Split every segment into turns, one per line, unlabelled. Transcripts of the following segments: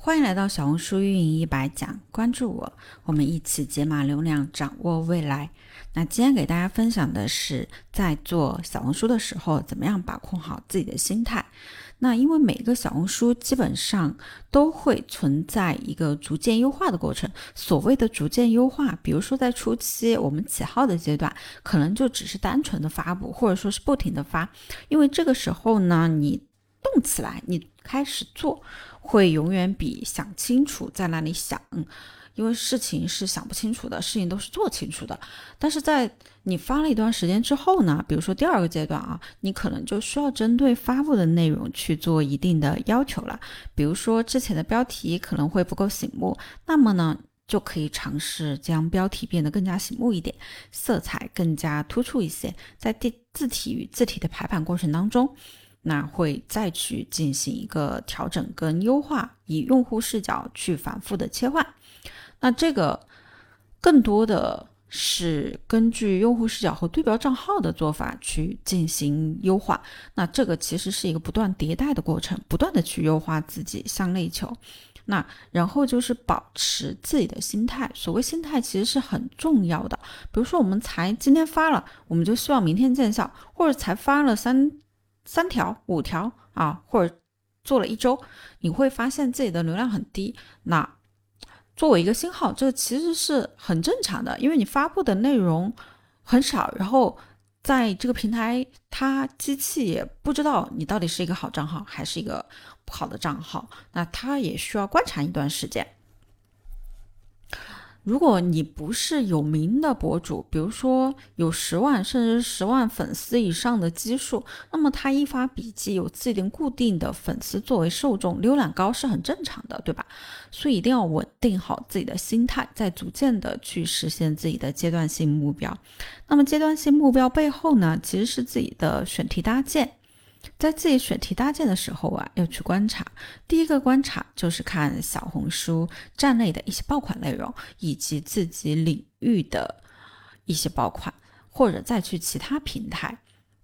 欢迎来到小红书运营一百讲，关注我，我们一起解码流量，掌握未来。那今天给大家分享的是，在做小红书的时候，怎么样把控好自己的心态。那因为每个小红书基本上都会存在一个逐渐优化的过程。所谓的逐渐优化，比如说在初期我们起号的阶段，可能就只是单纯的发布，或者说是不停的发，因为这个时候呢，你动起来，你开始做。会永远比想清楚在那里想，因为事情是想不清楚的，事情都是做清楚的。但是在你发了一段时间之后呢，比如说第二个阶段啊，你可能就需要针对发布的内容去做一定的要求了。比如说之前的标题可能会不够醒目，那么呢，就可以尝试将标题变得更加醒目一点，色彩更加突出一些，在第字体与字体的排版过程当中。那会再去进行一个调整跟优化，以用户视角去反复的切换。那这个更多的是根据用户视角和对标账号的做法去进行优化。那这个其实是一个不断迭代的过程，不断的去优化自己，向内求。那然后就是保持自己的心态。所谓心态其实是很重要的。比如说我们才今天发了，我们就希望明天见效，或者才发了三。三条、五条啊，或者做了一周，你会发现自己的流量很低。那作为一个新号，这其实是很正常的，因为你发布的内容很少，然后在这个平台，它机器也不知道你到底是一个好账号还是一个不好的账号，那它也需要观察一段时间。如果你不是有名的博主，比如说有十万甚至十万粉丝以上的基数，那么他一发笔记有自己固定的粉丝作为受众，浏览高是很正常的，对吧？所以一定要稳定好自己的心态，再逐渐的去实现自己的阶段性目标。那么阶段性目标背后呢，其实是自己的选题搭建。在自己选题搭建的时候啊，要去观察。第一个观察就是看小红书站内的一些爆款内容，以及自己领域的一些爆款，或者再去其他平台，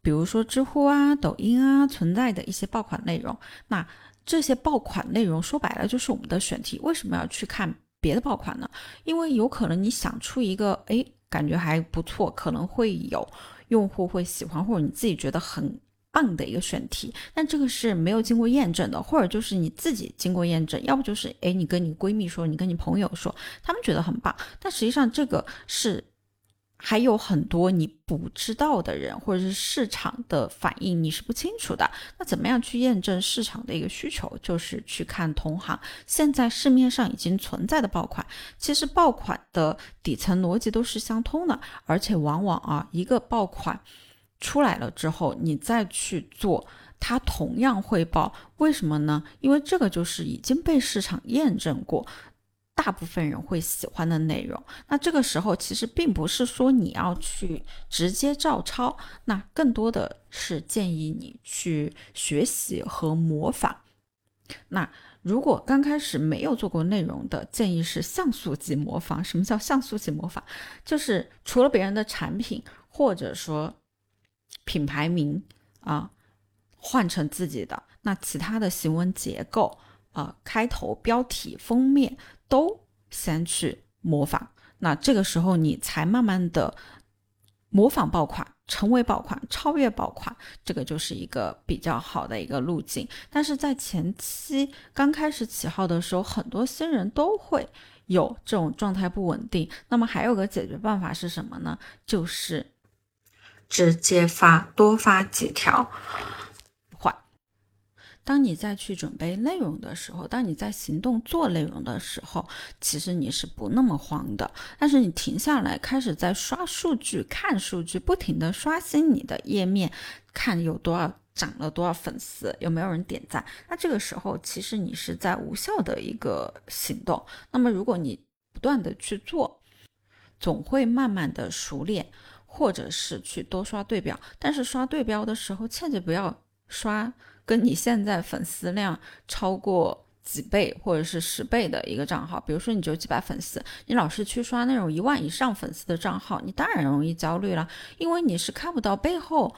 比如说知乎啊、抖音啊存在的一些爆款内容。那这些爆款内容说白了就是我们的选题。为什么要去看别的爆款呢？因为有可能你想出一个，哎，感觉还不错，可能会有用户会喜欢，或者你自己觉得很。棒的一个选题，但这个是没有经过验证的，或者就是你自己经过验证，要不就是诶，你跟你闺蜜说，你跟你朋友说，他们觉得很棒，但实际上这个是还有很多你不知道的人，或者是市场的反应你是不清楚的。那怎么样去验证市场的一个需求？就是去看同行现在市面上已经存在的爆款，其实爆款的底层逻辑都是相通的，而且往往啊一个爆款。出来了之后，你再去做，它同样会爆。为什么呢？因为这个就是已经被市场验证过，大部分人会喜欢的内容。那这个时候其实并不是说你要去直接照抄，那更多的是建议你去学习和模仿。那如果刚开始没有做过内容的，建议是像素级模仿。什么叫像素级模仿？就是除了别人的产品，或者说。品牌名啊，换成自己的，那其他的行文结构啊，开头、标题、封面都先去模仿。那这个时候你才慢慢的模仿爆款，成为爆款，超越爆款，这个就是一个比较好的一个路径。但是在前期刚开始起号的时候，很多新人都会有这种状态不稳定。那么还有个解决办法是什么呢？就是。直接发多发几条，换。当你再去准备内容的时候，当你在行动做内容的时候，其实你是不那么慌的。但是你停下来，开始在刷数据、看数据，不停的刷新你的页面，看有多少涨了多少粉丝，有没有人点赞。那这个时候，其实你是在无效的一个行动。那么如果你不断的去做，总会慢慢的熟练。或者是去多刷对标，但是刷对标的时候，切记不要刷跟你现在粉丝量超过几倍或者是十倍的一个账号。比如说，你只有几百粉丝，你老是去刷那种一万以上粉丝的账号，你当然容易焦虑了，因为你是看不到背后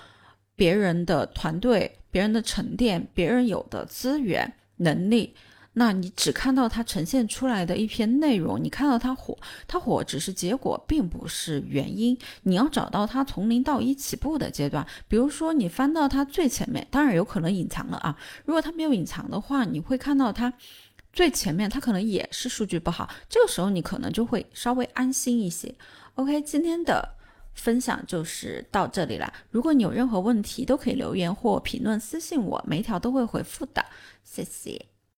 别人的团队、别人的沉淀、别人有的资源能力。那你只看到它呈现出来的一篇内容，你看到它火，它火只是结果，并不是原因。你要找到它从零到一起步的阶段。比如说，你翻到它最前面，当然有可能隐藏了啊。如果它没有隐藏的话，你会看到它最前面，它可能也是数据不好。这个时候你可能就会稍微安心一些。OK，今天的分享就是到这里了。如果你有任何问题，都可以留言或评论私信我，每一条都会回复的。谢谢。